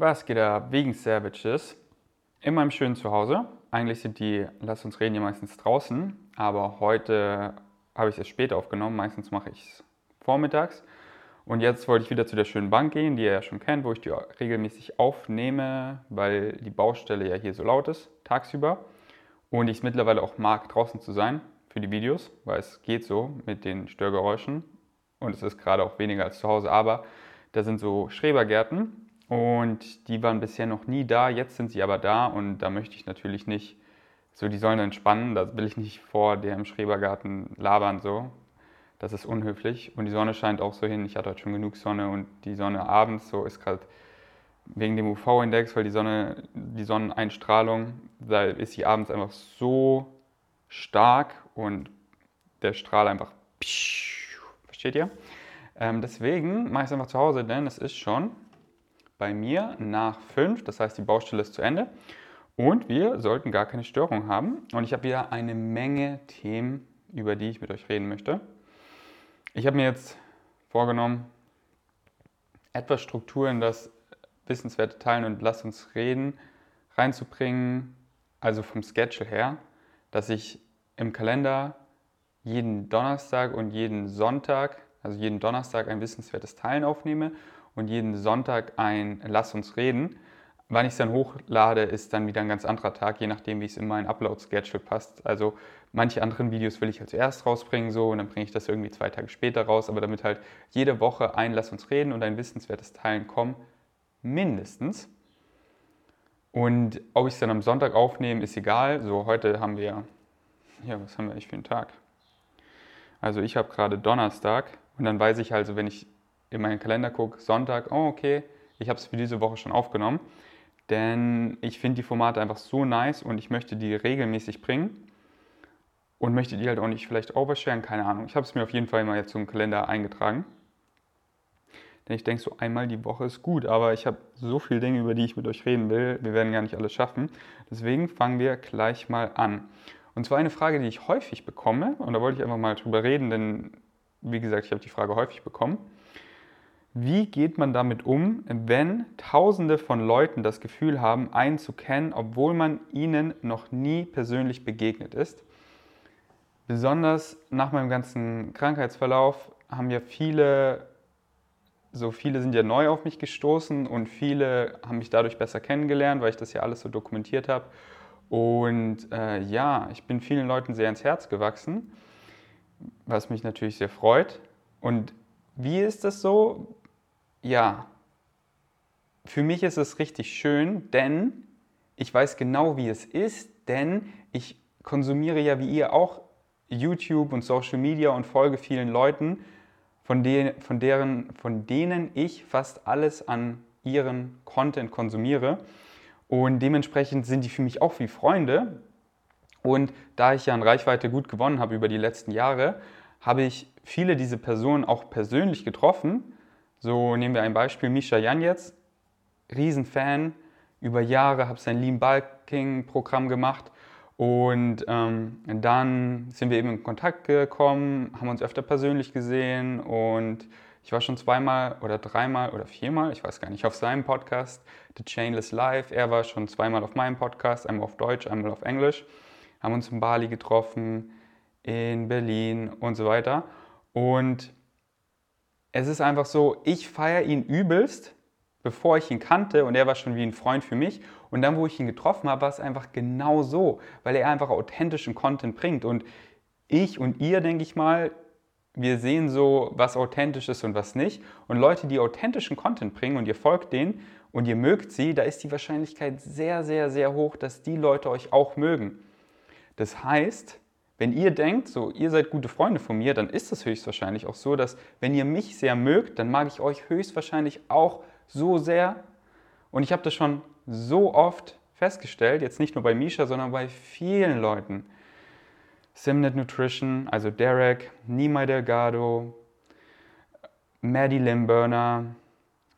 Was geht ab? Wegen Savages. In meinem schönen Zuhause. Eigentlich sind die Lass uns reden ja meistens draußen, aber heute habe ich es später aufgenommen. Meistens mache ich es vormittags. Und jetzt wollte ich wieder zu der schönen Bank gehen, die ihr ja schon kennt, wo ich die regelmäßig aufnehme, weil die Baustelle ja hier so laut ist, tagsüber. Und ich es mittlerweile auch mag, draußen zu sein für die Videos, weil es geht so mit den Störgeräuschen. Und es ist gerade auch weniger als zu Hause. Aber da sind so Schrebergärten und die waren bisher noch nie da, jetzt sind sie aber da und da möchte ich natürlich nicht, so die sollen entspannen, da will ich nicht vor dem Schrebergarten labern so. Das ist unhöflich und die Sonne scheint auch so hin. Ich hatte heute schon genug Sonne und die Sonne abends so ist gerade wegen dem UV-Index, weil die Sonne, die Sonneneinstrahlung, da ist sie abends einfach so stark und der Strahl einfach, versteht ihr? Ähm, deswegen mache ich es einfach zu Hause, denn es ist schon bei mir nach 5, das heißt die Baustelle ist zu Ende und wir sollten gar keine Störung haben. Und ich habe wieder eine Menge Themen, über die ich mit euch reden möchte. Ich habe mir jetzt vorgenommen, etwas Struktur in das wissenswerte Teilen und Lass uns reden reinzubringen, also vom Schedule her, dass ich im Kalender jeden Donnerstag und jeden Sonntag, also jeden Donnerstag ein wissenswertes Teilen aufnehme und jeden Sonntag ein Lass uns reden. Wann ich es dann hochlade, ist dann wieder ein ganz anderer Tag, je nachdem, wie es in mein Upload-Schedule passt. Also manche anderen Videos will ich halt zuerst rausbringen so und dann bringe ich das irgendwie zwei Tage später raus. Aber damit halt jede Woche ein Lass uns reden und ein wissenswertes Teilen kommen, mindestens. Und ob ich es dann am Sonntag aufnehme, ist egal. So, heute haben wir, ja, was haben wir eigentlich für einen Tag? Also ich habe gerade Donnerstag und dann weiß ich also, wenn ich in meinen Kalender gucke, Sonntag, oh okay, ich habe es für diese Woche schon aufgenommen. Denn ich finde die Formate einfach so nice und ich möchte die regelmäßig bringen und möchte die halt auch nicht vielleicht oversharen, keine Ahnung. Ich habe es mir auf jeden Fall mal jetzt so im Kalender eingetragen. Denn ich denke, so einmal die Woche ist gut, aber ich habe so viele Dinge, über die ich mit euch reden will. Wir werden gar nicht alles schaffen. Deswegen fangen wir gleich mal an. Und zwar eine Frage, die ich häufig bekomme, und da wollte ich einfach mal drüber reden, denn wie gesagt, ich habe die Frage häufig bekommen. Wie geht man damit um, wenn Tausende von Leuten das Gefühl haben, einen zu kennen, obwohl man ihnen noch nie persönlich begegnet ist? Besonders nach meinem ganzen Krankheitsverlauf haben ja viele, so viele sind ja neu auf mich gestoßen und viele haben mich dadurch besser kennengelernt, weil ich das ja alles so dokumentiert habe. Und äh, ja, ich bin vielen Leuten sehr ins Herz gewachsen, was mich natürlich sehr freut. Und wie ist das so? Ja, für mich ist es richtig schön, denn ich weiß genau, wie es ist, denn ich konsumiere ja wie ihr auch YouTube und Social Media und folge vielen Leuten, von, denen, von, deren, von denen ich fast alles an ihren Content konsumiere. Und dementsprechend sind die für mich auch wie Freunde. Und da ich ja an Reichweite gut gewonnen habe über die letzten Jahre, habe ich viele dieser Personen auch persönlich getroffen so nehmen wir ein Beispiel, Misha Jan jetzt, Riesenfan, über Jahre habe sein Lean Bulking Programm gemacht und ähm, dann sind wir eben in Kontakt gekommen, haben uns öfter persönlich gesehen und ich war schon zweimal oder dreimal oder viermal, ich weiß gar nicht, auf seinem Podcast, The Chainless Life. Er war schon zweimal auf meinem Podcast, einmal auf Deutsch, einmal auf Englisch. Haben uns in Bali getroffen, in Berlin und so weiter. Und es ist einfach so, ich feiere ihn übelst, bevor ich ihn kannte und er war schon wie ein Freund für mich. Und dann, wo ich ihn getroffen habe, war es einfach genau so, weil er einfach authentischen Content bringt. Und ich und ihr, denke ich mal, wir sehen so, was authentisch ist und was nicht. Und Leute, die authentischen Content bringen und ihr folgt denen und ihr mögt sie, da ist die Wahrscheinlichkeit sehr, sehr, sehr hoch, dass die Leute euch auch mögen. Das heißt, wenn ihr denkt, so ihr seid gute Freunde von mir, dann ist es höchstwahrscheinlich auch so, dass wenn ihr mich sehr mögt, dann mag ich euch höchstwahrscheinlich auch so sehr. Und ich habe das schon so oft festgestellt, jetzt nicht nur bei Misha, sondern bei vielen Leuten. Simnet Nutrition, also Derek, Nima Delgado, Maddie Limburner.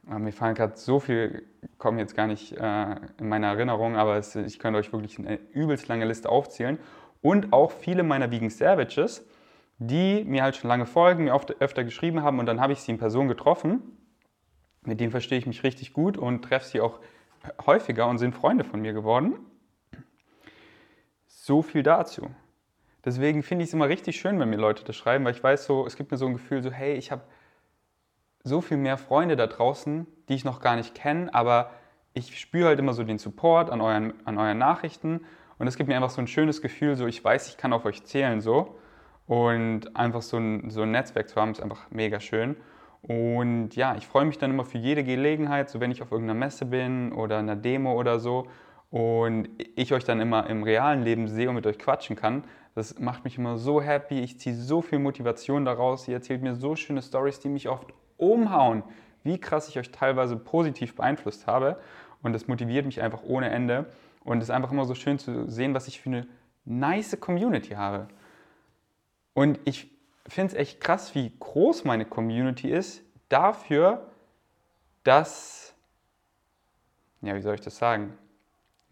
Ah, mir fallen gerade so viel, kommen jetzt gar nicht äh, in meine Erinnerung, aber es, ich könnte euch wirklich eine übelst lange Liste aufzählen und auch viele meiner Vegan Savages, die mir halt schon lange folgen, mir oft öfter geschrieben haben und dann habe ich sie in Person getroffen mit dem verstehe ich mich richtig gut und treffe sie auch häufiger und sind Freunde von mir geworden. So viel dazu. Deswegen finde ich es immer richtig schön, wenn mir Leute das schreiben, weil ich weiß so, es gibt mir so ein Gefühl so, hey, ich habe so viel mehr Freunde da draußen, die ich noch gar nicht kenne, aber ich spüre halt immer so den Support an euren, an euren Nachrichten und es gibt mir einfach so ein schönes Gefühl, so ich weiß, ich kann auf euch zählen so und einfach so ein, so ein Netzwerk zu haben, ist einfach mega schön. Und ja, ich freue mich dann immer für jede Gelegenheit, so wenn ich auf irgendeiner Messe bin oder einer Demo oder so und ich euch dann immer im realen Leben sehe und mit euch quatschen kann. Das macht mich immer so happy. Ich ziehe so viel Motivation daraus. Ihr erzählt mir so schöne Stories, die mich oft umhauen, wie krass ich euch teilweise positiv beeinflusst habe. Und das motiviert mich einfach ohne Ende. Und es ist einfach immer so schön zu sehen, was ich für eine nice Community habe. Und ich finde es echt krass, wie groß meine Community ist, dafür, dass, ja, wie soll ich das sagen?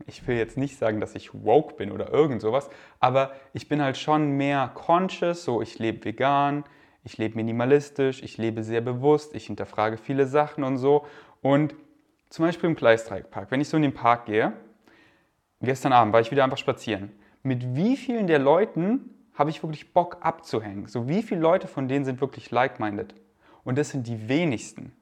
Ich will jetzt nicht sagen, dass ich woke bin oder irgend sowas, aber ich bin halt schon mehr conscious, so ich lebe vegan, ich lebe minimalistisch, ich lebe sehr bewusst, ich hinterfrage viele Sachen und so. Und zum Beispiel im Gleisdreieckpark, wenn ich so in den Park gehe, gestern Abend war ich wieder einfach spazieren. Mit wie vielen der Leuten habe ich wirklich Bock abzuhängen? So wie viele Leute von denen sind wirklich like-minded? Und das sind die wenigsten.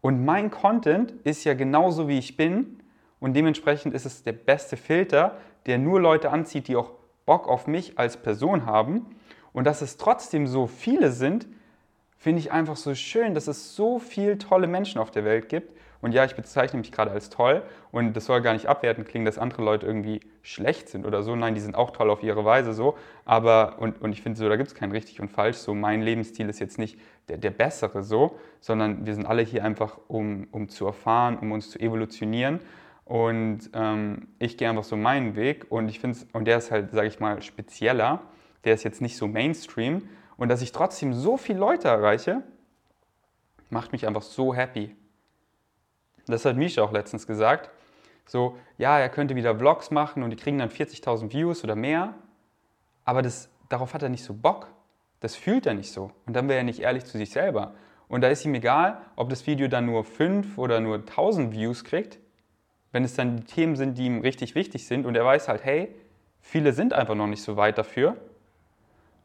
Und mein Content ist ja genauso wie ich bin und dementsprechend ist es der beste Filter, der nur Leute anzieht, die auch Bock auf mich als Person haben. Und dass es trotzdem so viele sind, finde ich einfach so schön, dass es so viele tolle Menschen auf der Welt gibt und ja, ich bezeichne mich gerade als toll und das soll gar nicht abwertend klingen, dass andere Leute irgendwie schlecht sind oder so. Nein, die sind auch toll auf ihre Weise so. Aber, und, und ich finde so, da gibt es kein richtig und falsch. So, mein Lebensstil ist jetzt nicht der, der bessere so, sondern wir sind alle hier einfach, um, um zu erfahren, um uns zu evolutionieren. Und ähm, ich gehe einfach so meinen Weg und ich finde und der ist halt, sage ich mal, spezieller. Der ist jetzt nicht so Mainstream. Und dass ich trotzdem so viele Leute erreiche, macht mich einfach so happy. Das hat Misha auch letztens gesagt. So, ja, er könnte wieder Vlogs machen und die kriegen dann 40.000 Views oder mehr. Aber das, darauf hat er nicht so Bock. Das fühlt er nicht so. Und dann wäre er nicht ehrlich zu sich selber. Und da ist ihm egal, ob das Video dann nur 5 oder nur 1000 Views kriegt. Wenn es dann die Themen sind, die ihm richtig wichtig sind und er weiß halt, hey, viele sind einfach noch nicht so weit dafür.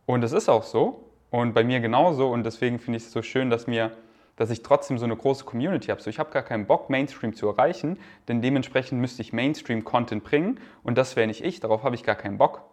Und das ist auch so. Und bei mir genauso. Und deswegen finde ich es so schön, dass mir dass ich trotzdem so eine große Community habe. So, ich habe gar keinen Bock, Mainstream zu erreichen, denn dementsprechend müsste ich Mainstream-Content bringen und das wäre nicht ich, darauf habe ich gar keinen Bock.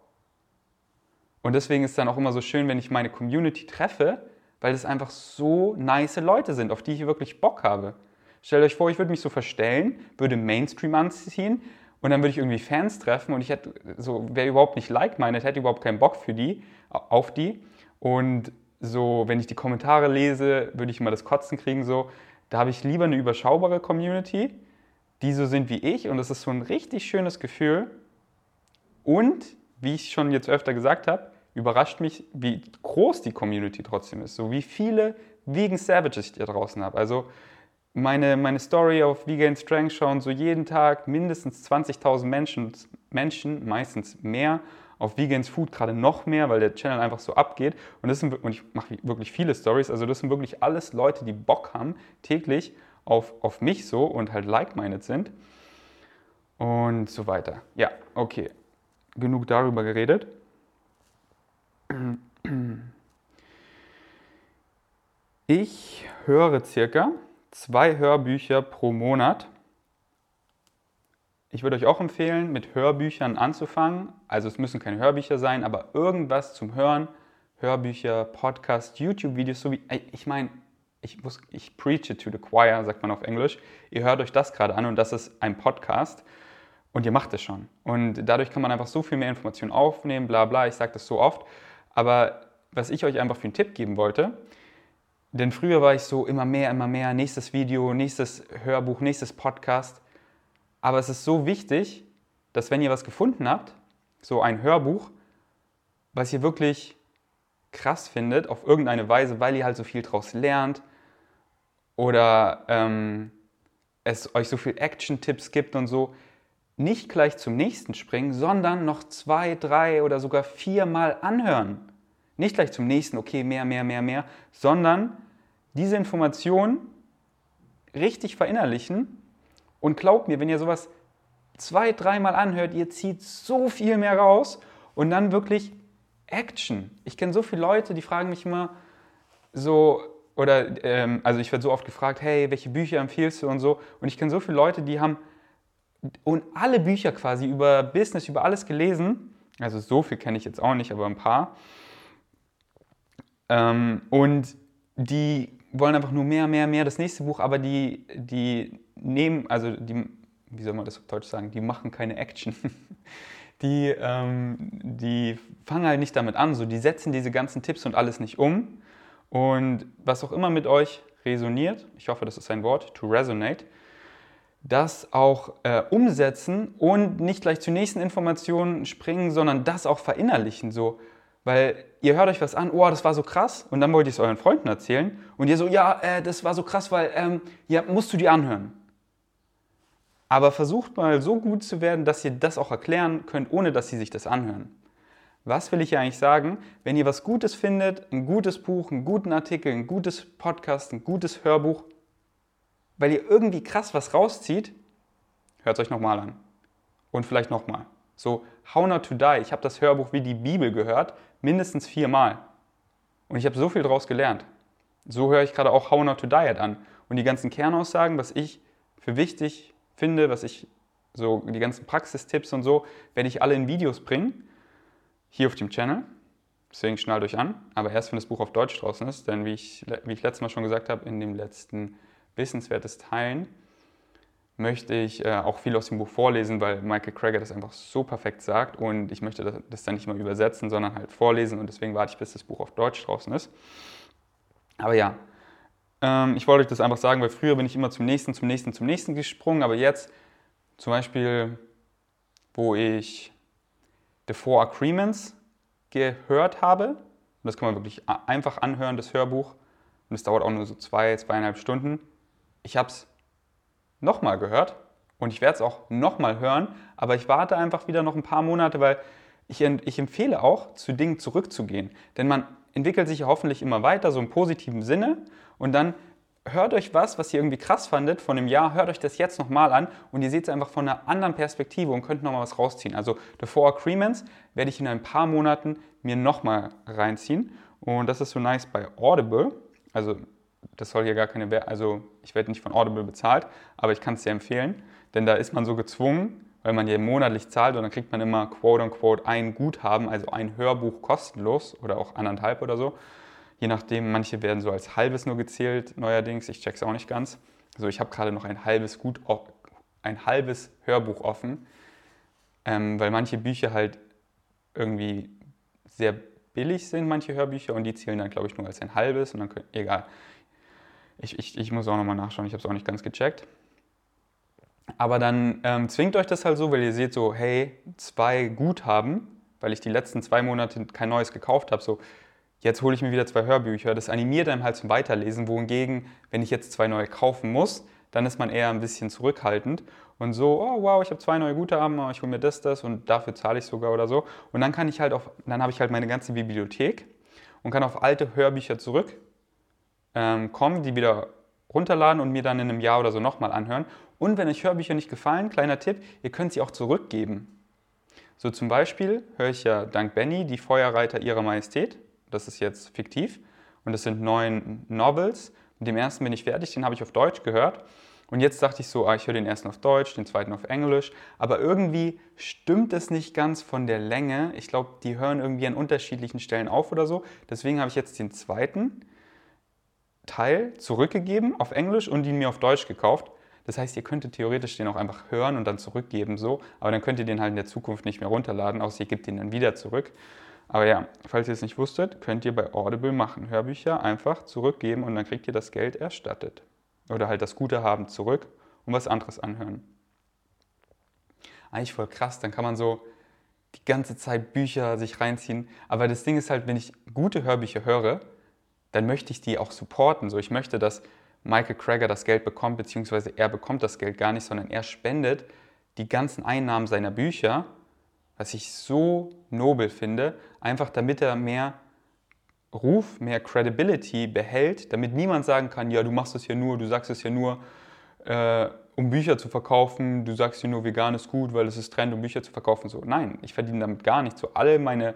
Und deswegen ist es dann auch immer so schön, wenn ich meine Community treffe, weil es einfach so nice Leute sind, auf die ich wirklich Bock habe. Stellt euch vor, ich würde mich so verstellen, würde Mainstream anziehen und dann würde ich irgendwie Fans treffen und ich hätte so, wäre überhaupt nicht like-minded, hätte überhaupt keinen Bock für die, auf die. Und so, wenn ich die Kommentare lese, würde ich immer das Kotzen kriegen. So, da habe ich lieber eine überschaubare Community, die so sind wie ich. Und das ist so ein richtig schönes Gefühl. Und, wie ich schon jetzt öfter gesagt habe, überrascht mich, wie groß die Community trotzdem ist. So wie viele Vegan Savages ich da draußen habe. Also meine, meine Story auf Vegan Strength schauen so jeden Tag mindestens 20.000 Menschen, Menschen, meistens mehr auf Vegans Food gerade noch mehr, weil der Channel einfach so abgeht. Und, das sind, und ich mache wirklich viele Stories. Also das sind wirklich alles Leute, die Bock haben, täglich auf, auf mich so und halt like-minded sind. Und so weiter. Ja, okay. Genug darüber geredet. Ich höre circa zwei Hörbücher pro Monat. Ich würde euch auch empfehlen, mit Hörbüchern anzufangen. Also es müssen keine Hörbücher sein, aber irgendwas zum Hören. Hörbücher, Podcasts, YouTube-Videos, so wie, ich meine, ich, ich preach it to the choir, sagt man auf Englisch. Ihr hört euch das gerade an und das ist ein Podcast und ihr macht es schon. Und dadurch kann man einfach so viel mehr Informationen aufnehmen, bla bla, ich sage das so oft. Aber was ich euch einfach für einen Tipp geben wollte, denn früher war ich so immer mehr, immer mehr, nächstes Video, nächstes Hörbuch, nächstes Podcast. Aber es ist so wichtig, dass wenn ihr was gefunden habt, so ein Hörbuch, was ihr wirklich krass findet, auf irgendeine Weise, weil ihr halt so viel draus lernt oder ähm, es euch so viel Action-Tipps gibt und so, nicht gleich zum nächsten springen, sondern noch zwei, drei oder sogar viermal anhören. Nicht gleich zum nächsten, okay, mehr, mehr, mehr, mehr, sondern diese Information richtig verinnerlichen. Und glaubt mir, wenn ihr sowas zwei, dreimal anhört, ihr zieht so viel mehr raus und dann wirklich Action. Ich kenne so viele Leute, die fragen mich immer so, oder ähm, also ich werde so oft gefragt, hey, welche Bücher empfiehlst du und so. Und ich kenne so viele Leute, die haben und alle Bücher quasi über Business, über alles gelesen. Also so viel kenne ich jetzt auch nicht, aber ein paar. Ähm, und die wollen einfach nur mehr, mehr, mehr das nächste Buch, aber die, die nehmen, also die, wie soll man das auf Deutsch sagen, die machen keine Action. Die, ähm, die fangen halt nicht damit an, so die setzen diese ganzen Tipps und alles nicht um. Und was auch immer mit euch resoniert, ich hoffe, das ist ein Wort, to resonate, das auch äh, umsetzen und nicht gleich zur nächsten Information springen, sondern das auch verinnerlichen. So, weil ihr hört euch was an, oh, das war so krass, und dann wollt ihr es euren Freunden erzählen und ihr so, ja, äh, das war so krass, weil, ähm, ja, musst du dir anhören. Aber versucht mal so gut zu werden, dass ihr das auch erklären könnt, ohne dass sie sich das anhören. Was will ich hier eigentlich sagen? Wenn ihr was Gutes findet, ein gutes Buch, einen guten Artikel, ein gutes Podcast, ein gutes Hörbuch, weil ihr irgendwie krass was rauszieht, hört es euch nochmal an. Und vielleicht nochmal. So, How Not to Die. Ich habe das Hörbuch wie die Bibel gehört, mindestens viermal. Und ich habe so viel daraus gelernt. So höre ich gerade auch How Not to Diet an. Und die ganzen Kernaussagen, was ich für wichtig finde, was ich so, die ganzen Praxistipps und so, werde ich alle in Videos bringen. Hier auf dem Channel. Deswegen schnallt euch an. Aber erst, wenn das Buch auf Deutsch draußen ist. Denn wie ich, wie ich letztes Mal schon gesagt habe, in dem letzten Wissenswertes Teilen, möchte ich äh, auch viel aus dem Buch vorlesen, weil Michael Krager das einfach so perfekt sagt und ich möchte das, das dann nicht mal übersetzen, sondern halt vorlesen und deswegen warte ich, bis das Buch auf Deutsch draußen ist. Aber ja, ähm, ich wollte euch das einfach sagen, weil früher bin ich immer zum nächsten, zum nächsten, zum nächsten gesprungen, aber jetzt zum Beispiel, wo ich The Four Agreements gehört habe, und das kann man wirklich einfach anhören, das Hörbuch, und es dauert auch nur so zwei, zweieinhalb Stunden. Ich habe es nochmal gehört und ich werde es auch nochmal hören, aber ich warte einfach wieder noch ein paar Monate, weil ich, ich empfehle auch, zu Dingen zurückzugehen. Denn man entwickelt sich ja hoffentlich immer weiter, so im positiven Sinne und dann hört euch was, was ihr irgendwie krass fandet von dem Jahr, hört euch das jetzt nochmal an und ihr seht es einfach von einer anderen Perspektive und könnt nochmal was rausziehen. Also The Four Agreements werde ich in ein paar Monaten mir nochmal reinziehen und das ist so nice bei Audible. Also das soll hier gar keine, Werbung, also ich werde nicht von Audible bezahlt, aber ich kann es dir empfehlen, denn da ist man so gezwungen, weil man ja monatlich zahlt und dann kriegt man immer quote unquote ein Guthaben, also ein Hörbuch kostenlos oder auch anderthalb oder so. Je nachdem, manche werden so als halbes nur gezählt neuerdings, ich check's auch nicht ganz. Also ich habe gerade noch ein halbes Gut, ein halbes Hörbuch offen, ähm, weil manche Bücher halt irgendwie sehr billig sind, manche Hörbücher, und die zählen dann, glaube ich, nur als ein halbes und dann könnt, egal. Ich, ich, ich muss auch nochmal nachschauen, ich habe es auch nicht ganz gecheckt. Aber dann ähm, zwingt euch das halt so, weil ihr seht so, hey, zwei Guthaben, weil ich die letzten zwei Monate kein neues gekauft habe, so, jetzt hole ich mir wieder zwei Hörbücher. Das animiert einem halt zum Weiterlesen, wohingegen, wenn ich jetzt zwei neue kaufen muss, dann ist man eher ein bisschen zurückhaltend und so, oh wow, ich habe zwei neue Guthaben, oh, ich hole mir das, das und dafür zahle ich sogar oder so. Und dann kann ich halt auf, dann habe ich halt meine ganze Bibliothek und kann auf alte Hörbücher zurückkommen, ähm, die wieder runterladen und mir dann in einem Jahr oder so nochmal anhören. Und wenn euch Hörbücher nicht gefallen, kleiner Tipp, ihr könnt sie auch zurückgeben. So zum Beispiel höre ich ja dank Benny die Feuerreiter ihrer Majestät. Das ist jetzt fiktiv. Und das sind neun Novels. Mit dem ersten bin ich fertig, den habe ich auf Deutsch gehört. Und jetzt dachte ich so, ah, ich höre den ersten auf Deutsch, den zweiten auf Englisch. Aber irgendwie stimmt es nicht ganz von der Länge. Ich glaube, die hören irgendwie an unterschiedlichen Stellen auf oder so. Deswegen habe ich jetzt den zweiten Teil zurückgegeben auf Englisch und ihn mir auf Deutsch gekauft. Das heißt, ihr könntet theoretisch den auch einfach hören und dann zurückgeben, so, aber dann könnt ihr den halt in der Zukunft nicht mehr runterladen, außer ihr gebt den dann wieder zurück. Aber ja, falls ihr es nicht wusstet, könnt ihr bei Audible machen. Hörbücher einfach zurückgeben und dann kriegt ihr das Geld erstattet. Oder halt das Gute haben zurück und was anderes anhören. Eigentlich voll krass, dann kann man so die ganze Zeit Bücher sich reinziehen. Aber das Ding ist halt, wenn ich gute Hörbücher höre, dann möchte ich die auch supporten. So, ich möchte, dass Michael Krager das Geld bekommt, beziehungsweise er bekommt das Geld gar nicht, sondern er spendet die ganzen Einnahmen seiner Bücher, was ich so nobel finde, einfach damit er mehr Ruf, mehr Credibility behält, damit niemand sagen kann, ja, du machst es ja nur, du sagst es ja nur, äh, um Bücher zu verkaufen. Du sagst dir nur, vegan ist gut, weil es ist Trend, um Bücher zu verkaufen. So, nein, ich verdiene damit gar nichts. So, alle meine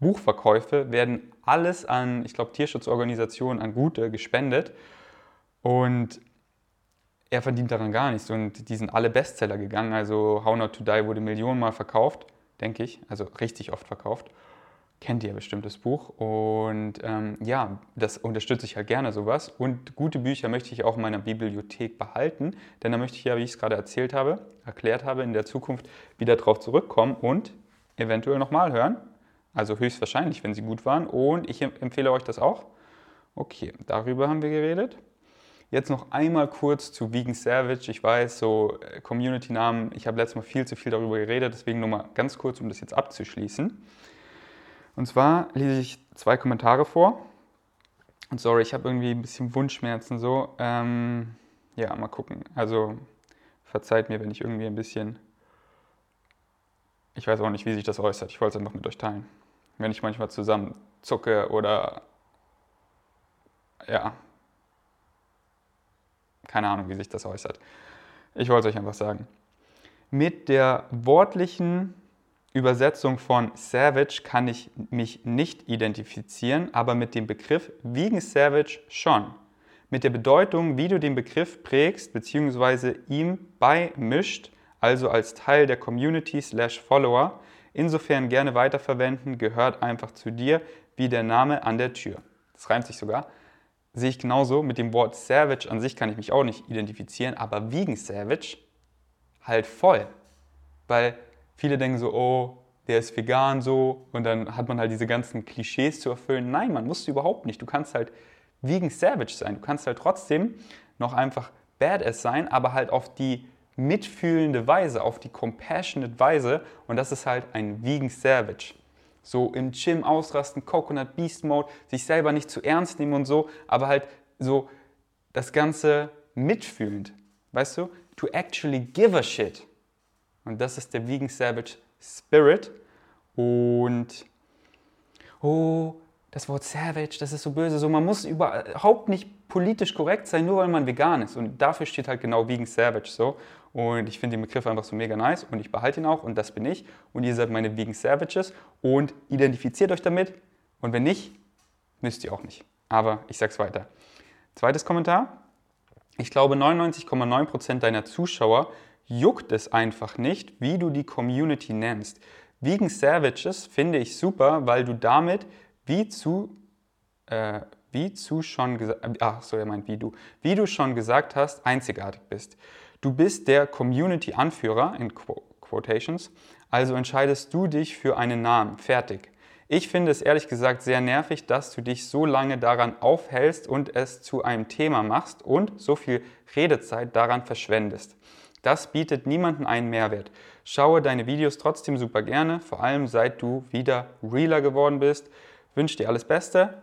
Buchverkäufe werden alles an, ich glaube, Tierschutzorganisationen, an Gute gespendet. Und er verdient daran gar nichts. Und die sind alle Bestseller gegangen. Also How Not to Die wurde Millionenmal verkauft, denke ich. Also richtig oft verkauft. Kennt ihr bestimmt das Buch. Und ähm, ja, das unterstütze ich halt gerne sowas. Und gute Bücher möchte ich auch in meiner Bibliothek behalten. Denn da möchte ich ja, wie ich es gerade erzählt habe, erklärt habe, in der Zukunft wieder drauf zurückkommen und eventuell nochmal hören. Also höchstwahrscheinlich, wenn sie gut waren. Und ich empfehle euch das auch. Okay, darüber haben wir geredet. Jetzt noch einmal kurz zu Vegan Savage. Ich weiß, so äh, Community-Namen, ich habe letztes Mal viel zu viel darüber geredet, deswegen nur mal ganz kurz, um das jetzt abzuschließen. Und zwar lese ich zwei Kommentare vor. Und sorry, ich habe irgendwie ein bisschen Wunschschmerzen so. Ähm, ja, mal gucken. Also verzeiht mir, wenn ich irgendwie ein bisschen... Ich weiß auch nicht, wie sich das äußert. Ich wollte es einfach mit euch teilen wenn ich manchmal zusammen zucke oder ja, keine Ahnung, wie sich das äußert. Ich wollte es euch einfach sagen. Mit der wortlichen Übersetzung von Savage kann ich mich nicht identifizieren, aber mit dem Begriff Vegan Savage schon. Mit der Bedeutung, wie du den Begriff prägst bzw. ihm beimischt, also als Teil der Community slash Follower, Insofern gerne weiterverwenden, gehört einfach zu dir, wie der Name an der Tür. Das reimt sich sogar. Sehe ich genauso. Mit dem Wort Savage an sich kann ich mich auch nicht identifizieren, aber Vegan Savage halt voll. Weil viele denken so, oh, der ist vegan so und dann hat man halt diese ganzen Klischees zu erfüllen. Nein, man muss überhaupt nicht. Du kannst halt Vegan Savage sein. Du kannst halt trotzdem noch einfach Badass sein, aber halt auf die mitfühlende Weise, auf die compassionate Weise und das ist halt ein Vegan Savage. So im Gym ausrasten, Coconut Beast Mode, sich selber nicht zu ernst nehmen und so, aber halt so das Ganze mitfühlend. Weißt du? To actually give a shit. Und das ist der Vegan Savage Spirit. Und oh, das Wort Savage, das ist so böse. So, man muss überhaupt nicht politisch korrekt sein, nur weil man vegan ist. Und dafür steht halt genau Vegan Savage so. Und ich finde den Begriff einfach so mega nice und ich behalte ihn auch und das bin ich. Und ihr seid meine Vegan Savages und identifiziert euch damit. Und wenn nicht, müsst ihr auch nicht. Aber ich sag's weiter. Zweites Kommentar. Ich glaube, 99,9% deiner Zuschauer juckt es einfach nicht, wie du die Community nennst. Vegan Savages finde ich super, weil du damit wie zu, äh, wie zu schon gesagt, ach so, er meint wie du, wie du schon gesagt hast, einzigartig bist. Du bist der Community-Anführer in Quotations, also entscheidest du dich für einen Namen. Fertig. Ich finde es ehrlich gesagt sehr nervig, dass du dich so lange daran aufhältst und es zu einem Thema machst und so viel Redezeit daran verschwendest. Das bietet niemandem einen Mehrwert. Schaue deine Videos trotzdem super gerne, vor allem seit du wieder realer geworden bist. Wünsche dir alles Beste.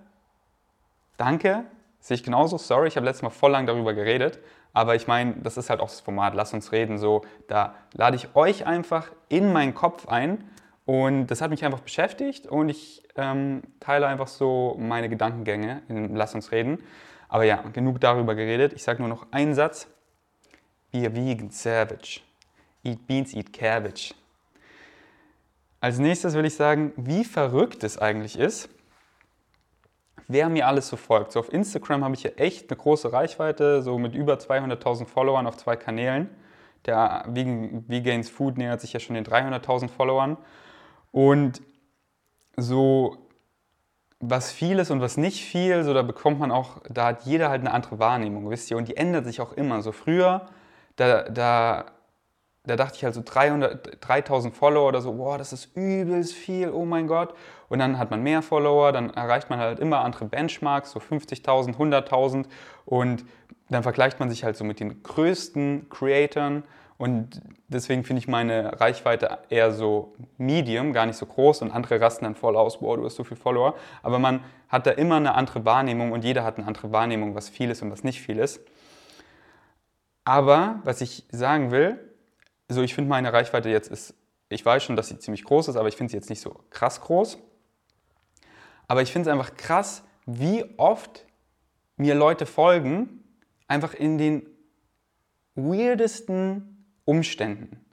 Danke. Sehe ich genauso. Sorry, ich habe letztes Mal voll lang darüber geredet. Aber ich meine, das ist halt auch das Format, lass uns reden. So, da lade ich euch einfach in meinen Kopf ein. Und das hat mich einfach beschäftigt und ich ähm, teile einfach so meine Gedankengänge in Lass uns reden. Aber ja, genug darüber geredet. Ich sage nur noch einen Satz. Be vegan savage. Eat beans, eat cabbage. Als nächstes will ich sagen, wie verrückt es eigentlich ist, wer mir alles so folgt. So auf Instagram habe ich hier echt eine große Reichweite, so mit über 200.000 Followern auf zwei Kanälen. Der Vegans Food nähert sich ja schon den 300.000 Followern. Und so was viel ist und was nicht viel, so da bekommt man auch, da hat jeder halt eine andere Wahrnehmung, wisst ihr, und die ändert sich auch immer. So früher, da, da da dachte ich halt so 300, 3000 Follower oder so, boah, das ist übelst viel, oh mein Gott. Und dann hat man mehr Follower, dann erreicht man halt immer andere Benchmarks, so 50.000, 100.000 und dann vergleicht man sich halt so mit den größten Creatoren und deswegen finde ich meine Reichweite eher so medium, gar nicht so groß und andere rasten dann voll aus, boah, du hast so viel Follower. Aber man hat da immer eine andere Wahrnehmung und jeder hat eine andere Wahrnehmung, was viel ist und was nicht viel ist. Aber was ich sagen will, also ich finde meine Reichweite jetzt ist, ich weiß schon, dass sie ziemlich groß ist, aber ich finde sie jetzt nicht so krass groß. Aber ich finde es einfach krass, wie oft mir Leute folgen, einfach in den weirdesten Umständen.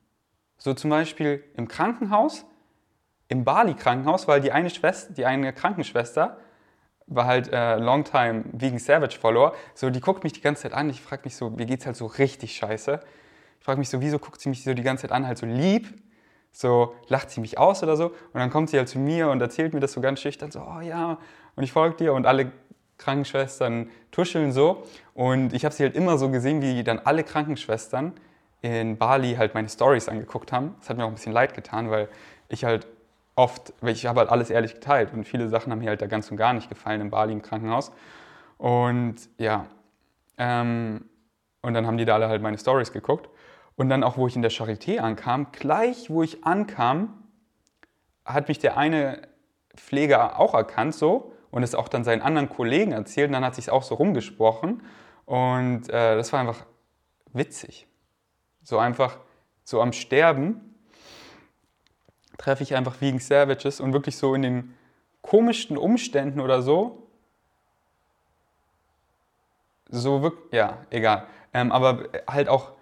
So zum Beispiel im Krankenhaus, im Bali-Krankenhaus, weil die eine, Schwester, die eine Krankenschwester war halt äh, Longtime Vegan Savage Follower. So, die guckt mich die ganze Zeit an. Ich frage mich so, mir geht's halt so richtig scheiße. Ich frage mich so, wieso guckt sie mich so die ganze Zeit an, halt so lieb? So lacht sie mich aus oder so. Und dann kommt sie halt zu mir und erzählt mir das so ganz schüchtern, so, oh ja, und ich folge dir. Und alle Krankenschwestern tuscheln so. Und ich habe sie halt immer so gesehen, wie dann alle Krankenschwestern in Bali halt meine Stories angeguckt haben. Das hat mir auch ein bisschen leid getan, weil ich halt oft, weil ich habe halt alles ehrlich geteilt und viele Sachen haben mir halt da ganz und gar nicht gefallen in Bali im Krankenhaus. Und ja, ähm, und dann haben die da alle halt meine Stories geguckt. Und dann auch, wo ich in der Charité ankam, gleich wo ich ankam, hat mich der eine Pfleger auch erkannt so und es auch dann seinen anderen Kollegen erzählt und dann hat sich auch so rumgesprochen und äh, das war einfach witzig. So einfach so am Sterben treffe ich einfach Vegan Savages und wirklich so in den komischsten Umständen oder so. So wirklich, ja, egal. Ähm, aber halt auch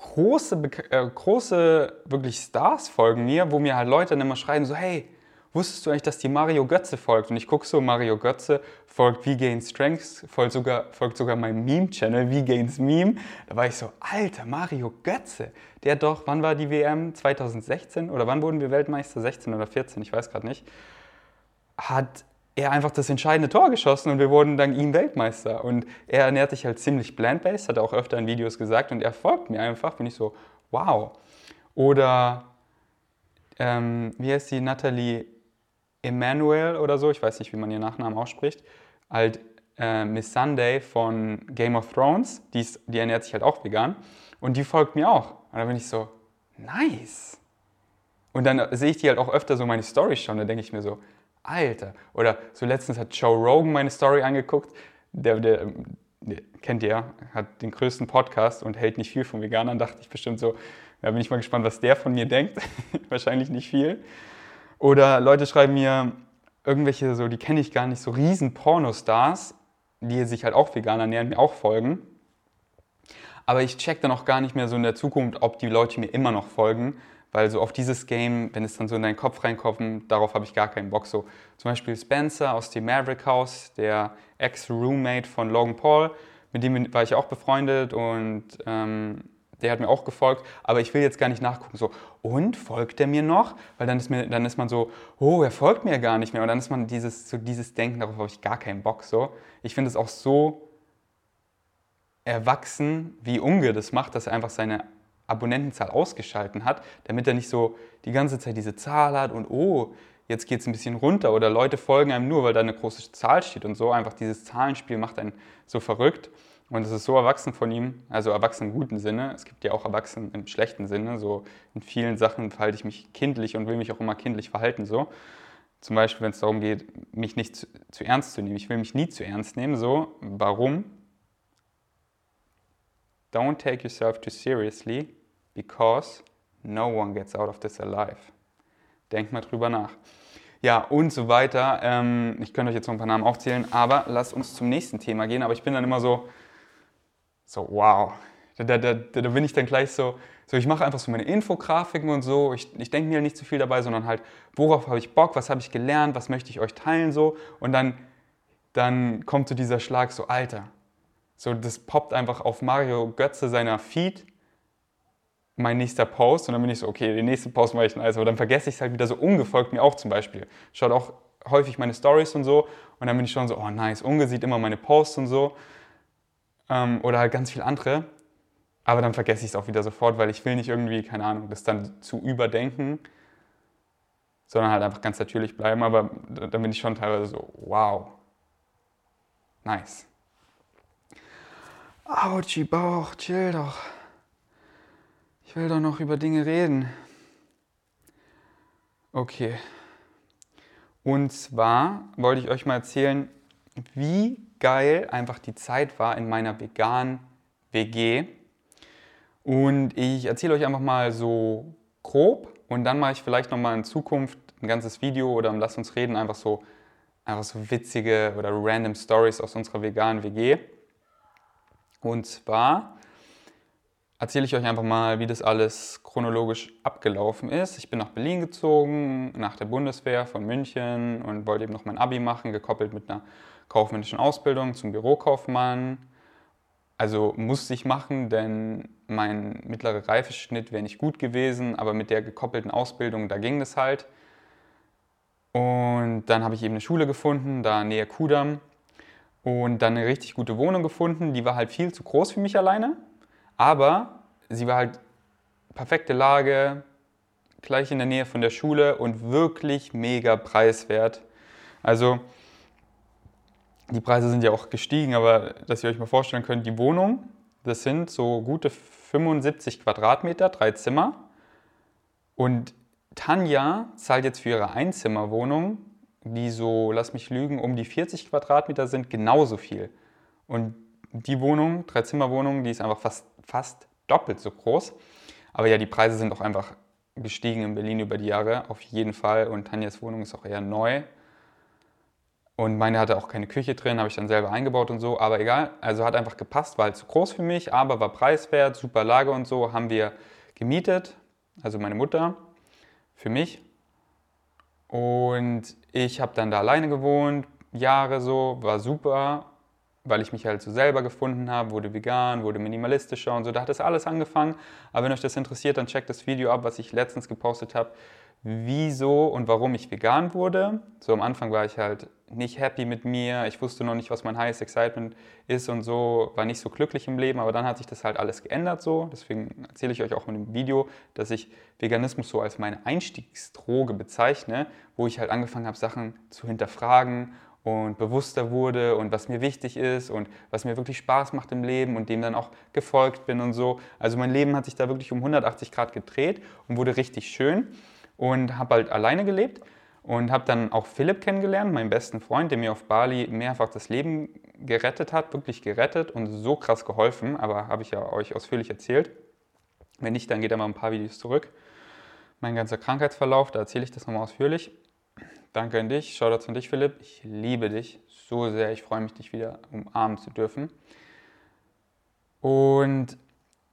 große, äh, große wirklich Stars folgen mir, wo mir halt Leute dann immer schreiben, so, hey, wusstest du eigentlich, dass die Mario Götze folgt? Und ich gucke so, Mario Götze folgt V-Gain Strengths, folgt sogar, folgt sogar meinem Meme-Channel, V-Gains Meme. Da war ich so, alter, Mario Götze, der doch, wann war die WM? 2016? Oder wann wurden wir Weltmeister? 16 oder 14, ich weiß gerade nicht. Hat er einfach das entscheidende Tor geschossen und wir wurden dann ihm Weltmeister. Und er ernährt sich halt ziemlich plant-based, hat er auch öfter in Videos gesagt und er folgt mir einfach, bin ich so, wow. Oder, ähm, wie heißt die, Natalie Emanuel oder so, ich weiß nicht, wie man ihren Nachnamen ausspricht, halt äh, Miss Sunday von Game of Thrones, die, ist, die ernährt sich halt auch vegan und die folgt mir auch. Und da bin ich so, nice. Und dann sehe ich die halt auch öfter so meine Stories schauen, da denke ich mir so, Alter. Oder so letztens hat Joe Rogan meine Story angeguckt, der, der, der kennt ihr, hat den größten Podcast und hält nicht viel von Veganern, dachte ich bestimmt so, da bin ich mal gespannt, was der von mir denkt. Wahrscheinlich nicht viel. Oder Leute schreiben mir irgendwelche, so, die kenne ich gar nicht, so riesen Pornostars, die sich halt auch vegan ernähren, mir auch folgen. Aber ich check dann auch gar nicht mehr so in der Zukunft, ob die Leute mir immer noch folgen, weil so auf dieses Game, wenn es dann so in deinen Kopf reinkommt, darauf habe ich gar keinen Bock. So zum Beispiel Spencer aus dem Maverick House, der Ex-Roommate von Logan Paul, mit dem war ich auch befreundet und ähm, der hat mir auch gefolgt, aber ich will jetzt gar nicht nachgucken, so, und folgt er mir noch? Weil dann ist, mir, dann ist man so, oh, er folgt mir gar nicht mehr. Und dann ist man dieses, so dieses Denken, darauf habe ich gar keinen Bock. So. Ich finde es auch so erwachsen, wie Unge das macht, dass er einfach seine Abonnentenzahl ausgeschalten hat, damit er nicht so die ganze Zeit diese Zahl hat und oh, jetzt geht es ein bisschen runter oder Leute folgen einem nur, weil da eine große Zahl steht und so. Einfach dieses Zahlenspiel macht einen so verrückt. Und es ist so erwachsen von ihm, also erwachsen im guten Sinne. Es gibt ja auch Erwachsen im schlechten Sinne. So in vielen Sachen verhalte ich mich kindlich und will mich auch immer kindlich verhalten. So. Zum Beispiel, wenn es darum geht, mich nicht zu, zu, ernst zu nehmen. Ich will mich nie zu ernst nehmen. So, warum? Don't take yourself too seriously, because no one gets out of this alive. Denkt mal drüber nach. Ja, und so weiter. Ähm, ich könnte euch jetzt noch ein paar Namen aufzählen, aber lasst uns zum nächsten Thema gehen. Aber ich bin dann immer so, so, wow. Da, da, da, da bin ich dann gleich so, so ich mache einfach so meine Infografiken und so. Ich, ich denke mir nicht zu viel dabei, sondern halt, worauf habe ich Bock, was habe ich gelernt, was möchte ich euch teilen so. Und dann, dann kommt so dieser Schlag so, Alter. So, das poppt einfach auf Mario Götze seiner Feed mein nächster Post und dann bin ich so, okay, den nächsten Post mache ich dann also, aber dann vergesse ich es halt wieder so ungefolgt mir auch zum Beispiel. Schaut auch häufig meine Stories und so und dann bin ich schon so, oh nice, Unge sieht immer meine Posts und so ähm, oder halt ganz viel andere. Aber dann vergesse ich es auch wieder sofort, weil ich will nicht irgendwie, keine Ahnung, das dann zu überdenken, sondern halt einfach ganz natürlich bleiben. Aber dann bin ich schon teilweise so, wow, nice. Autschi, Bauch, chill doch. Ich will doch noch über Dinge reden. Okay. Und zwar wollte ich euch mal erzählen, wie geil einfach die Zeit war in meiner veganen WG. Und ich erzähle euch einfach mal so grob und dann mache ich vielleicht nochmal in Zukunft ein ganzes Video oder Lass uns reden, einfach so, einfach so witzige oder random Stories aus unserer veganen WG. Und zwar erzähle ich euch einfach mal, wie das alles chronologisch abgelaufen ist. Ich bin nach Berlin gezogen, nach der Bundeswehr von München und wollte eben noch mein Abi machen, gekoppelt mit einer kaufmännischen Ausbildung zum Bürokaufmann. Also musste ich machen, denn mein mittlerer Reifeschnitt wäre nicht gut gewesen, aber mit der gekoppelten Ausbildung, da ging es halt. Und dann habe ich eben eine Schule gefunden, da näher Kudam. Und dann eine richtig gute Wohnung gefunden. Die war halt viel zu groß für mich alleine. Aber sie war halt perfekte Lage, gleich in der Nähe von der Schule und wirklich mega preiswert. Also die Preise sind ja auch gestiegen, aber dass ihr euch mal vorstellen könnt, die Wohnung, das sind so gute 75 Quadratmeter, drei Zimmer. Und Tanja zahlt jetzt für ihre Einzimmerwohnung, die so, lass mich lügen, um die 40 Quadratmeter sind, genauso viel. Und die Wohnung, Dreizimmerwohnung, die ist einfach fast, fast doppelt so groß. Aber ja, die Preise sind auch einfach gestiegen in Berlin über die Jahre, auf jeden Fall. Und Tanjas Wohnung ist auch eher neu. Und meine hatte auch keine Küche drin, habe ich dann selber eingebaut und so. Aber egal, also hat einfach gepasst, war halt zu groß für mich, aber war preiswert, super Lage und so. Haben wir gemietet, also meine Mutter für mich. Und ich habe dann da alleine gewohnt, Jahre so, war super, weil ich mich halt so selber gefunden habe, wurde vegan, wurde minimalistischer und so. Da hat das alles angefangen. Aber wenn euch das interessiert, dann checkt das Video ab, was ich letztens gepostet habe wieso und warum ich vegan wurde. So am Anfang war ich halt nicht happy mit mir, ich wusste noch nicht, was mein Highest Excitement ist und so, war nicht so glücklich im Leben, aber dann hat sich das halt alles geändert so. Deswegen erzähle ich euch auch in dem Video, dass ich Veganismus so als meine Einstiegsdroge bezeichne, wo ich halt angefangen habe, Sachen zu hinterfragen und bewusster wurde und was mir wichtig ist und was mir wirklich Spaß macht im Leben und dem dann auch gefolgt bin und so. Also mein Leben hat sich da wirklich um 180 Grad gedreht und wurde richtig schön und habe halt alleine gelebt und habe dann auch Philipp kennengelernt, meinen besten Freund, der mir auf Bali mehrfach das Leben gerettet hat, wirklich gerettet und so krass geholfen, aber habe ich ja euch ausführlich erzählt. Wenn nicht, dann geht er mal ein paar Videos zurück. Mein ganzer Krankheitsverlauf, da erzähle ich das nochmal ausführlich. Danke an dich, Shoutouts an dich, Philipp. Ich liebe dich so sehr. Ich freue mich, dich wieder umarmen zu dürfen. Und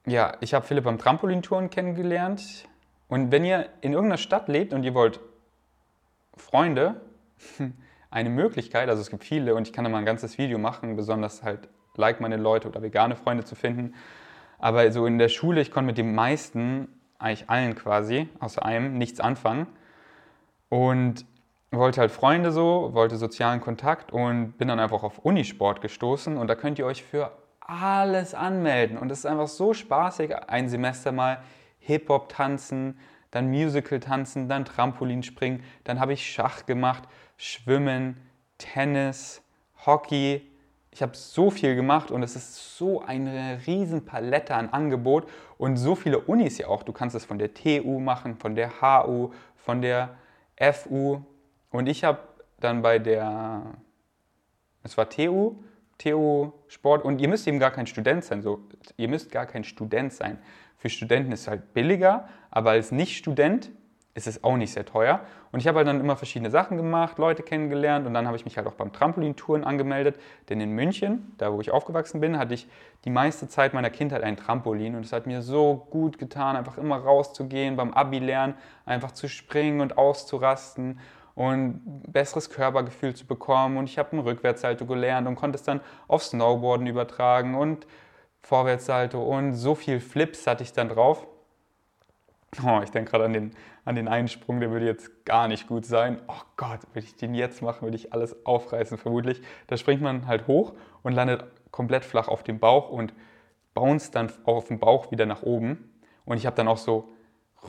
ja, ich habe Philipp beim Trampolintouren kennengelernt. Und wenn ihr in irgendeiner Stadt lebt und ihr wollt Freunde, eine Möglichkeit, also es gibt viele und ich kann da mal ein ganzes Video machen, besonders halt like meine Leute oder vegane Freunde zu finden. Aber so in der Schule, ich konnte mit den meisten, eigentlich allen quasi, außer einem, nichts anfangen. Und wollte halt Freunde so, wollte sozialen Kontakt und bin dann einfach auf Unisport gestoßen und da könnt ihr euch für alles anmelden und es ist einfach so spaßig, ein Semester mal Hip-Hop tanzen, dann Musical tanzen, dann Trampolinspringen, dann habe ich Schach gemacht, Schwimmen, Tennis, Hockey. Ich habe so viel gemacht und es ist so eine riesen Palette an Angebot und so viele Unis ja auch. Du kannst es von der TU machen, von der HU, von der FU und ich habe dann bei der, es war TU, TU Sport und ihr müsst eben gar kein Student sein, so, ihr müsst gar kein Student sein. Für Studenten ist es halt billiger, aber als Nicht-Student ist es auch nicht sehr teuer. Und ich habe halt dann immer verschiedene Sachen gemacht, Leute kennengelernt und dann habe ich mich halt auch beim Trampolintouren angemeldet. Denn in München, da wo ich aufgewachsen bin, hatte ich die meiste Zeit meiner Kindheit ein Trampolin und es hat mir so gut getan, einfach immer rauszugehen, beim Abi lernen, einfach zu springen und auszurasten und besseres Körpergefühl zu bekommen. Und ich habe ein Rückwärtssalto gelernt und konnte es dann auf Snowboarden übertragen und Vorwärtssalto und so viel Flips hatte ich dann drauf. Oh, ich denke gerade an den, an den einen Sprung, der würde jetzt gar nicht gut sein. Oh Gott, würde ich den jetzt machen, würde ich alles aufreißen vermutlich. Da springt man halt hoch und landet komplett flach auf dem Bauch und bounce dann auf dem Bauch wieder nach oben. Und ich habe dann auch so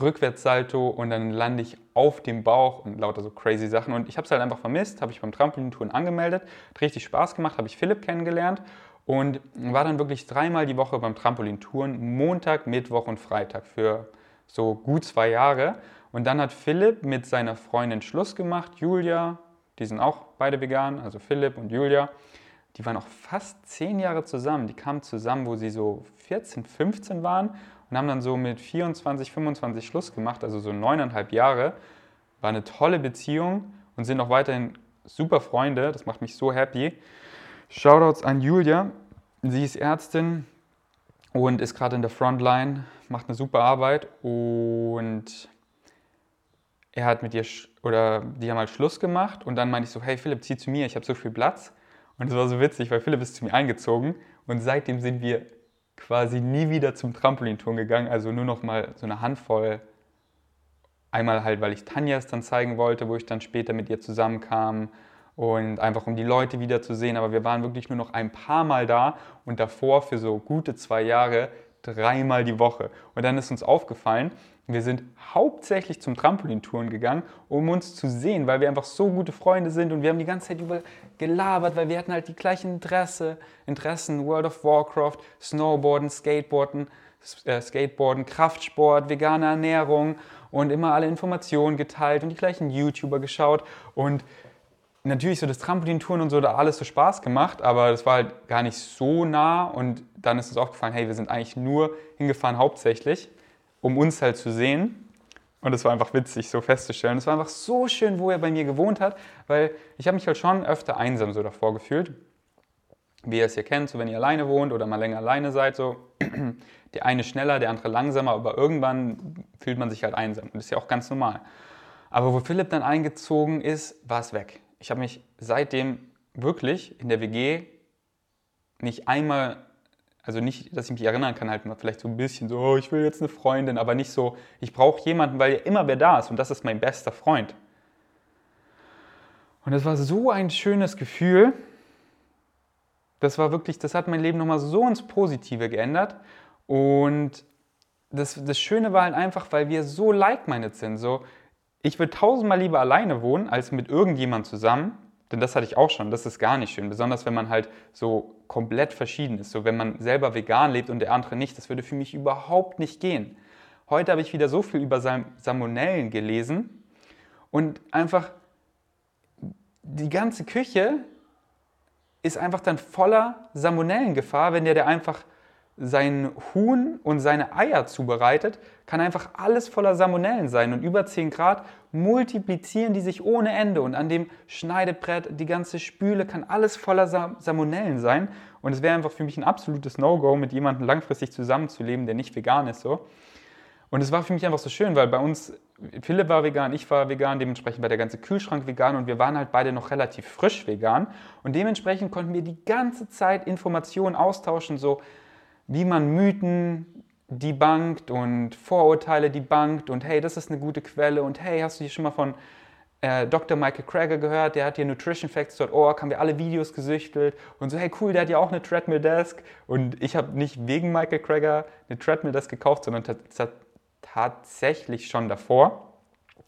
Rückwärtssalto und dann lande ich auf dem Bauch und lauter so crazy Sachen. Und ich habe es halt einfach vermisst, habe ich beim Trampolintouren angemeldet, hat richtig Spaß gemacht, habe ich Philipp kennengelernt und war dann wirklich dreimal die Woche beim Trampolintouren, Montag, Mittwoch und Freitag für so gut zwei Jahre. Und dann hat Philipp mit seiner Freundin Schluss gemacht, Julia, die sind auch beide vegan, also Philipp und Julia. Die waren auch fast zehn Jahre zusammen. Die kamen zusammen, wo sie so 14, 15 waren und haben dann so mit 24, 25 Schluss gemacht, also so neuneinhalb Jahre. War eine tolle Beziehung und sind auch weiterhin super Freunde. Das macht mich so happy. Shoutouts an Julia. Sie ist Ärztin und ist gerade in der Frontline, macht eine super Arbeit und er hat mit ihr oder die haben halt Schluss gemacht und dann meinte ich so, hey Philipp, zieh zu mir, ich habe so viel Platz. Und es war so witzig, weil Philipp ist zu mir eingezogen und seitdem sind wir quasi nie wieder zum Trampolintouren gegangen, also nur noch mal so eine Handvoll. Einmal halt, weil ich Tanja es dann zeigen wollte, wo ich dann später mit ihr zusammenkam und einfach um die Leute wiederzusehen. Aber wir waren wirklich nur noch ein paar Mal da und davor für so gute zwei Jahre dreimal die Woche. Und dann ist uns aufgefallen, wir sind hauptsächlich zum Trampolintouren gegangen, um uns zu sehen, weil wir einfach so gute Freunde sind und wir haben die ganze Zeit über gelabert, weil wir hatten halt die gleichen Interesse, Interessen, World of Warcraft, Snowboarden, Skateboarden, äh, Skateboarden, Kraftsport, vegane Ernährung und immer alle Informationen geteilt und die gleichen YouTuber geschaut und natürlich so das Trampolintouren und so, da alles so Spaß gemacht, aber das war halt gar nicht so nah und dann ist uns aufgefallen, hey, wir sind eigentlich nur hingefahren hauptsächlich um uns halt zu sehen. Und es war einfach witzig, so festzustellen. Es war einfach so schön, wo er bei mir gewohnt hat, weil ich habe mich halt schon öfter einsam so davor gefühlt. Wie ihr es ja kennt, so wenn ihr alleine wohnt oder mal länger alleine seid, so der eine schneller, der andere langsamer, aber irgendwann fühlt man sich halt einsam. Und das ist ja auch ganz normal. Aber wo Philipp dann eingezogen ist, war es weg. Ich habe mich seitdem wirklich in der WG nicht einmal also nicht, dass ich mich erinnern kann, halt mal vielleicht so ein bisschen so, oh, ich will jetzt eine Freundin, aber nicht so, ich brauche jemanden, weil ja immer wer da ist und das ist mein bester Freund. Und das war so ein schönes Gefühl. Das war wirklich, das hat mein Leben nochmal so ins Positive geändert. Und das, das Schöne war halt einfach, weil wir so like-minded sind. So, ich würde tausendmal lieber alleine wohnen, als mit irgendjemand zusammen. Denn das hatte ich auch schon, das ist gar nicht schön. Besonders wenn man halt so komplett verschieden ist. So wenn man selber vegan lebt und der andere nicht, das würde für mich überhaupt nicht gehen. Heute habe ich wieder so viel über Salmonellen gelesen und einfach die ganze Küche ist einfach dann voller Salmonellengefahr, wenn der, der einfach sein Huhn und seine Eier zubereitet, kann einfach alles voller Salmonellen sein. Und über 10 Grad multiplizieren die sich ohne Ende. Und an dem Schneidebrett, die ganze Spüle, kann alles voller Salmonellen sein. Und es wäre einfach für mich ein absolutes No-Go, mit jemandem langfristig zusammenzuleben, der nicht vegan ist. So. Und es war für mich einfach so schön, weil bei uns, Philipp war vegan, ich war vegan, dementsprechend war der ganze Kühlschrank vegan und wir waren halt beide noch relativ frisch vegan. Und dementsprechend konnten wir die ganze Zeit Informationen austauschen, so wie man Mythen debunked und Vorurteile debunked und hey, das ist eine gute Quelle und hey, hast du hier schon mal von äh, Dr. Michael Krager gehört, der hat hier nutritionfacts.org, haben wir alle Videos gesüchtelt und so, hey cool, der hat ja auch eine Treadmill Desk und ich habe nicht wegen Michael Krager eine Treadmill Desk gekauft, sondern tatsächlich schon davor.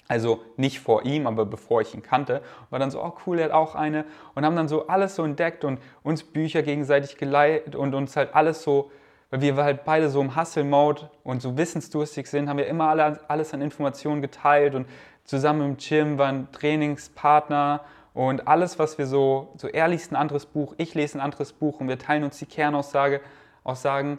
Also nicht vor ihm, aber bevor ich ihn kannte. War dann so, oh cool, er hat auch eine. Und haben dann so alles so entdeckt und uns Bücher gegenseitig geleitet und uns halt alles so weil wir halt beide so im Hustle-Mode und so wissensdurstig sind, haben wir immer alle, alles an Informationen geteilt und zusammen im Gym waren Trainingspartner und alles, was wir so, so er liest ein anderes Buch, ich lese ein anderes Buch und wir teilen uns die Kernaussage, Aussagen,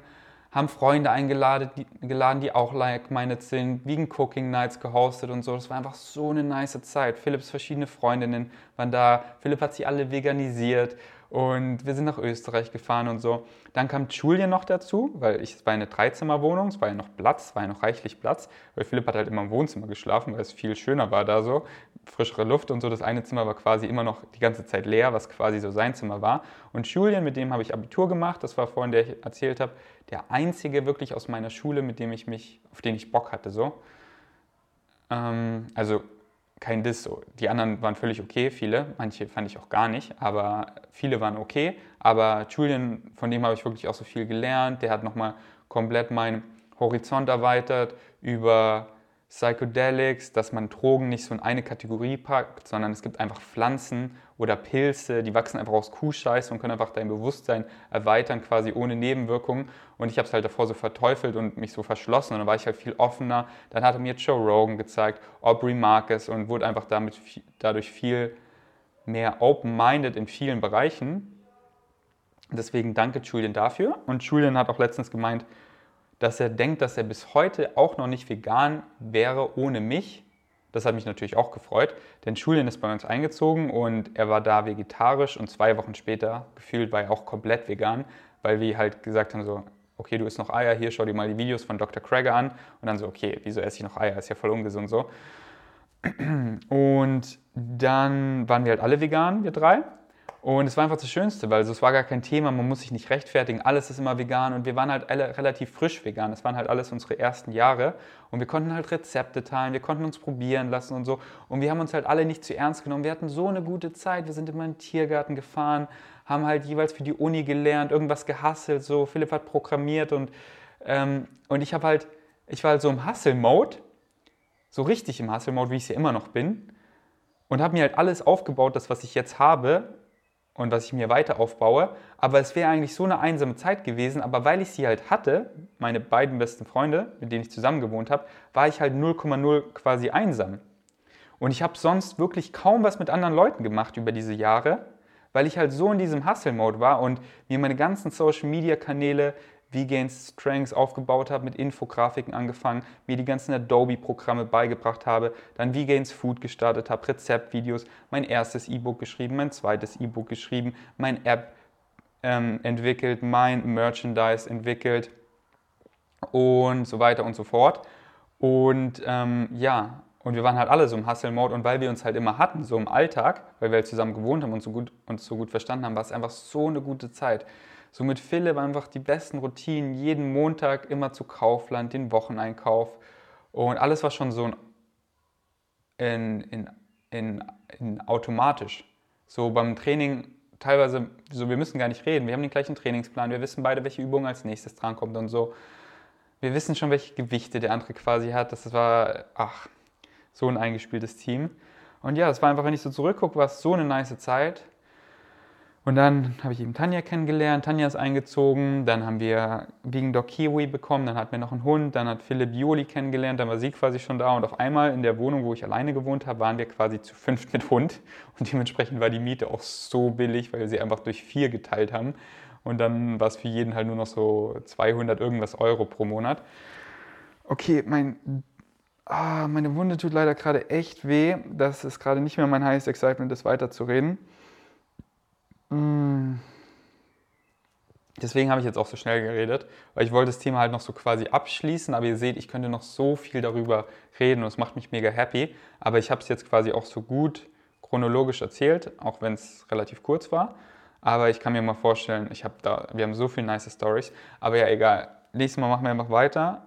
haben Freunde eingeladen, die, die auch like-minded sind, Vegan Cooking Nights gehostet und so. Das war einfach so eine nice Zeit. Philipps verschiedene Freundinnen waren da. Philipp hat sie alle veganisiert und wir sind nach Österreich gefahren und so. Dann kam Julian noch dazu, weil ich, es war eine Dreizimmerwohnung, es war ja noch Platz, es war ja noch reichlich Platz, weil Philipp hat halt immer im Wohnzimmer geschlafen, weil es viel schöner war da so, frischere Luft und so. Das eine Zimmer war quasi immer noch die ganze Zeit leer, was quasi so sein Zimmer war. Und Julian, mit dem habe ich Abitur gemacht, das war vorhin, der ich erzählt habe, der einzige wirklich aus meiner Schule, mit dem ich mich, auf den ich Bock hatte so. Ähm, also kein Diss. Die anderen waren völlig okay, viele. Manche fand ich auch gar nicht, aber viele waren okay. Aber Julian, von dem habe ich wirklich auch so viel gelernt. Der hat nochmal komplett meinen Horizont erweitert über Psychedelics, dass man Drogen nicht so in eine Kategorie packt, sondern es gibt einfach Pflanzen oder Pilze, die wachsen einfach aus Kuhscheiße und können einfach dein Bewusstsein erweitern, quasi ohne Nebenwirkungen. Und ich habe es halt davor so verteufelt und mich so verschlossen und dann war ich halt viel offener. Dann hat er mir Joe Rogan gezeigt, Aubrey Marcus und wurde einfach damit, dadurch viel mehr open-minded in vielen Bereichen. Deswegen danke Julian dafür. Und Julian hat auch letztens gemeint, dass er denkt, dass er bis heute auch noch nicht vegan wäre ohne mich. Das hat mich natürlich auch gefreut, denn Julian ist bei uns eingezogen und er war da vegetarisch und zwei Wochen später gefühlt war er auch komplett vegan, weil wir halt gesagt haben so, okay, du isst noch Eier, hier schau dir mal die Videos von Dr. Craig an. Und dann so, okay, wieso esse ich noch Eier? Ist ja voll ungesund so. Und dann waren wir halt alle vegan, wir drei. Und es war einfach das Schönste, weil es war gar kein Thema, man muss sich nicht rechtfertigen, alles ist immer vegan und wir waren halt alle relativ frisch vegan. Das waren halt alles unsere ersten Jahre und wir konnten halt Rezepte teilen, wir konnten uns probieren lassen und so. Und wir haben uns halt alle nicht zu ernst genommen. Wir hatten so eine gute Zeit, wir sind immer in den Tiergarten gefahren, haben halt jeweils für die Uni gelernt, irgendwas gehasselt, so. Philipp hat programmiert und, ähm, und ich halt, ich war halt so im Hustle-Mode, so richtig im Hustle-Mode, wie ich es ja immer noch bin und habe mir halt alles aufgebaut, das, was ich jetzt habe, und was ich mir weiter aufbaue. Aber es wäre eigentlich so eine einsame Zeit gewesen. Aber weil ich sie halt hatte, meine beiden besten Freunde, mit denen ich zusammen gewohnt habe, war ich halt 0,0 quasi einsam. Und ich habe sonst wirklich kaum was mit anderen Leuten gemacht über diese Jahre, weil ich halt so in diesem Hustle-Mode war und mir meine ganzen Social-Media-Kanäle V-Gains Strengths aufgebaut habe, mit Infografiken angefangen, mir die ganzen Adobe-Programme beigebracht habe, dann V-Gains Food gestartet habe, Rezeptvideos, mein erstes E-Book geschrieben, mein zweites E-Book geschrieben, mein App ähm, entwickelt, mein Merchandise entwickelt und so weiter und so fort. Und ähm, ja, und wir waren halt alle so im Hustle-Mode und weil wir uns halt immer hatten, so im Alltag, weil wir halt zusammen gewohnt haben und so gut, uns so gut verstanden haben, war es einfach so eine gute Zeit. So mit Philipp einfach die besten Routinen, jeden Montag immer zu Kaufland, den Wocheneinkauf und alles war schon so in, in, in, in automatisch. So beim Training teilweise, so wir müssen gar nicht reden, wir haben den gleichen Trainingsplan, wir wissen beide, welche Übung als nächstes drankommt und so. Wir wissen schon, welche Gewichte der andere quasi hat. Das war, ach, so ein eingespieltes Team. Und ja, das war einfach, wenn ich so zurückgucke, war es so eine nice Zeit. Und dann habe ich eben Tanja kennengelernt, Tanja ist eingezogen, dann haben wir Vegan Dog Kiwi bekommen, dann hatten wir noch einen Hund, dann hat Philipp Joli kennengelernt, dann war sie quasi schon da. Und auf einmal in der Wohnung, wo ich alleine gewohnt habe, waren wir quasi zu fünft mit Hund. Und dementsprechend war die Miete auch so billig, weil wir sie einfach durch vier geteilt haben. Und dann war es für jeden halt nur noch so 200 irgendwas Euro pro Monat. Okay, mein ah, meine Wunde tut leider gerade echt weh. Das ist gerade nicht mehr mein highest excitement, das weiterzureden. Deswegen habe ich jetzt auch so schnell geredet, weil ich wollte das Thema halt noch so quasi abschließen, aber ihr seht, ich könnte noch so viel darüber reden und es macht mich mega happy. Aber ich habe es jetzt quasi auch so gut chronologisch erzählt, auch wenn es relativ kurz war. Aber ich kann mir mal vorstellen, ich habe da, wir haben so viele nice Stories. Aber ja, egal. Nächstes Mal machen wir einfach weiter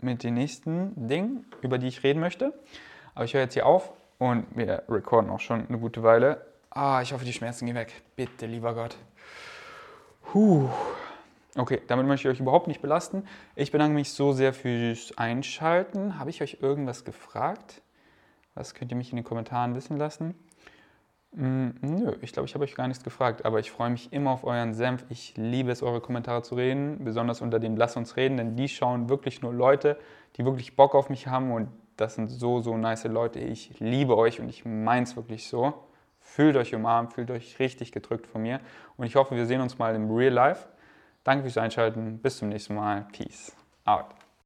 mit den nächsten Dingen, über die ich reden möchte. Aber ich höre jetzt hier auf und wir recorden auch schon eine gute Weile. Ah, ich hoffe, die Schmerzen gehen weg. Bitte, lieber Gott. Puh. Okay, damit möchte ich euch überhaupt nicht belasten. Ich bedanke mich so sehr fürs Einschalten. Habe ich euch irgendwas gefragt? Was könnt ihr mich in den Kommentaren wissen lassen? Mm, nö, ich glaube, ich habe euch gar nichts gefragt, aber ich freue mich immer auf euren Senf. Ich liebe es, eure Kommentare zu reden, besonders unter dem Lass uns reden, denn die schauen wirklich nur Leute, die wirklich Bock auf mich haben und das sind so, so nice Leute. Ich liebe euch und ich meine es wirklich so. Fühlt euch umarmt, fühlt euch richtig gedrückt von mir. Und ich hoffe, wir sehen uns mal im Real Life. Danke fürs Einschalten. Bis zum nächsten Mal. Peace out.